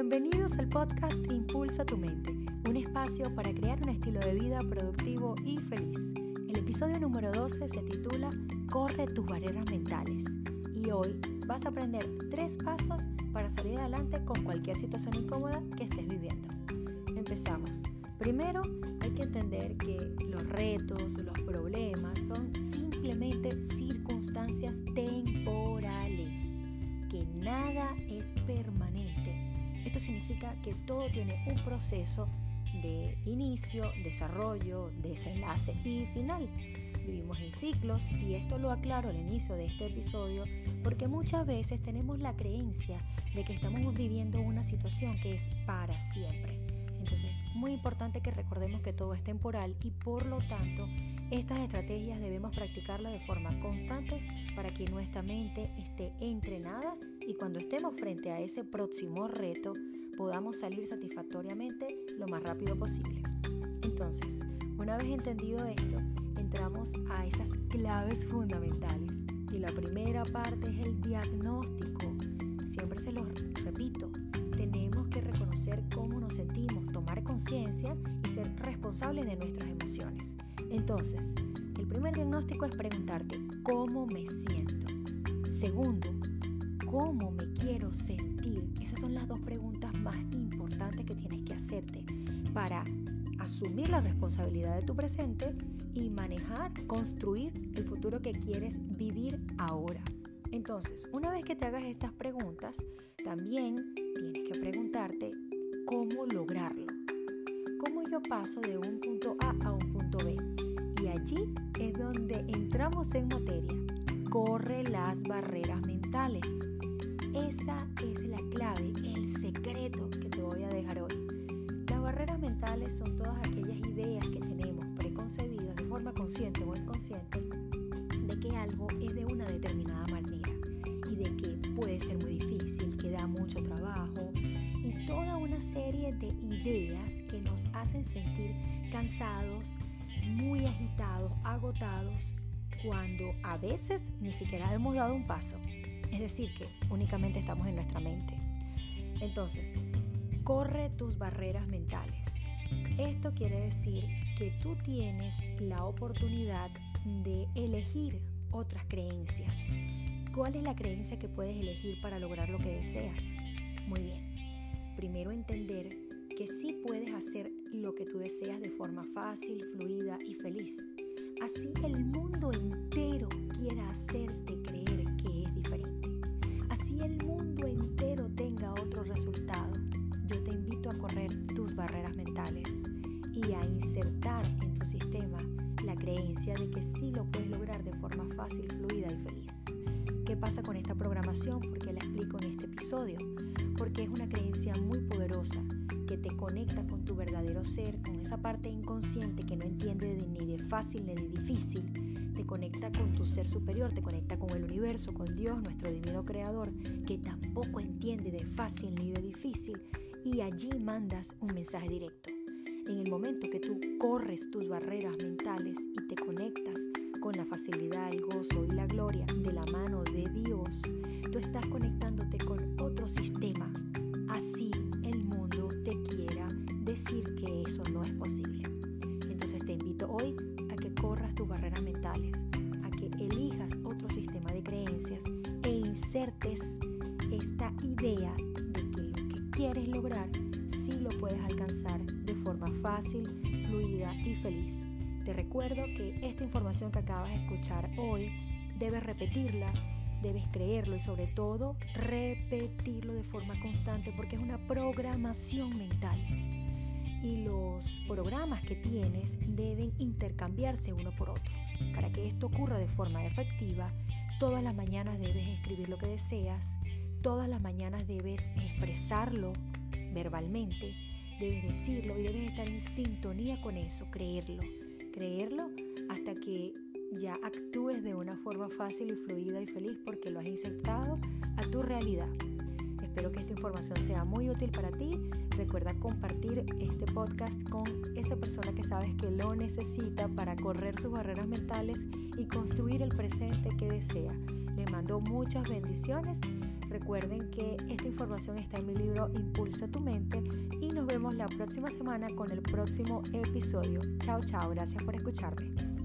Bienvenidos al podcast Impulsa tu mente, un espacio para crear un estilo de vida productivo y feliz. El episodio número 12 se titula Corre tus barreras mentales y hoy vas a aprender tres pasos para salir adelante con cualquier situación incómoda que estés viviendo. Empezamos. Primero, hay que entender que los retos, los problemas son simplemente circunstancias temporales, que nada es permanente. Esto significa que todo tiene un proceso de inicio, desarrollo, desenlace y final. Vivimos en ciclos y esto lo aclaro al inicio de este episodio porque muchas veces tenemos la creencia de que estamos viviendo una situación que es para siempre. Entonces, muy importante que recordemos que todo es temporal y por lo tanto estas estrategias debemos practicarlas de forma constante para que nuestra mente esté entrenada y cuando estemos frente a ese próximo reto podamos salir satisfactoriamente lo más rápido posible. Entonces, una vez entendido esto, entramos a esas claves fundamentales. Y la primera parte es el diagnóstico. Siempre se lo repito, tenemos que reconocer cómo nos sentimos, tomar conciencia y ser responsables de nuestras emociones. Entonces, el primer diagnóstico es preguntarte cómo me siento. Segundo, cómo me quiero sentir. Esas son las dos preguntas más importantes que tienes que hacerte para asumir la responsabilidad de tu presente y manejar, construir el futuro que quieres vivir ahora. Entonces, una vez que te hagas estas preguntas, también tienes que preguntarte cómo lograrlo. ¿Cómo yo paso de un punto A a un punto B? Y allí es donde entramos en materia. Corre las barreras mentales. Esa es la clave, el secreto que te voy a dejar hoy. Las barreras mentales son todas aquellas ideas que tenemos preconcebidas de forma consciente o inconsciente de que algo es de una determinada manera y de que puede ser muy difícil, que da mucho trabajo y toda una serie de ideas que nos hacen sentir cansados, muy agitados, agotados, cuando a veces ni siquiera hemos dado un paso. Es decir, que únicamente estamos en nuestra mente. Entonces, corre tus barreras mentales. Esto quiere decir que tú tienes la oportunidad de elegir otras creencias. ¿Cuál es la creencia que puedes elegir para lograr lo que deseas? Muy bien. Primero entender que sí puedes hacer lo que tú deseas de forma fácil, fluida y feliz. Así el mundo y a insertar en tu sistema la creencia de que sí lo puedes lograr de forma fácil, fluida y feliz. ¿Qué pasa con esta programación? Porque la explico en este episodio. Porque es una creencia muy poderosa que te conecta con tu verdadero ser, con esa parte inconsciente que no entiende de, ni de fácil ni de difícil. Te conecta con tu ser superior, te conecta con el universo, con Dios, nuestro divino creador, que tampoco entiende de fácil ni de difícil. Y allí mandas un mensaje directo en el momento que tú corres tus barreras mentales y te conectas con la facilidad, el gozo y la gloria de la mano de Dios, tú estás conectándote con otro sistema. Así el mundo te quiera decir que eso no es posible. Entonces te invito hoy a que corras tus barreras mentales, a que elijas otro sistema de creencias e insertes esta idea de que lo que quieres lograr sí lo puedes alcanzar forma fácil, fluida y feliz. Te recuerdo que esta información que acabas de escuchar hoy debes repetirla, debes creerlo y sobre todo repetirlo de forma constante porque es una programación mental. Y los programas que tienes deben intercambiarse uno por otro. Para que esto ocurra de forma efectiva, todas las mañanas debes escribir lo que deseas, todas las mañanas debes expresarlo verbalmente, debes decirlo y debes estar en sintonía con eso, creerlo, creerlo hasta que ya actúes de una forma fácil y fluida y feliz porque lo has insertado a tu realidad. Espero que esta información sea muy útil para ti. Recuerda compartir este podcast con esa persona que sabes que lo necesita para correr sus barreras mentales y construir el presente que desea. Le mando muchas bendiciones Recuerden que esta información está en mi libro Impulsa tu mente y nos vemos la próxima semana con el próximo episodio. Chao, chao, gracias por escucharme.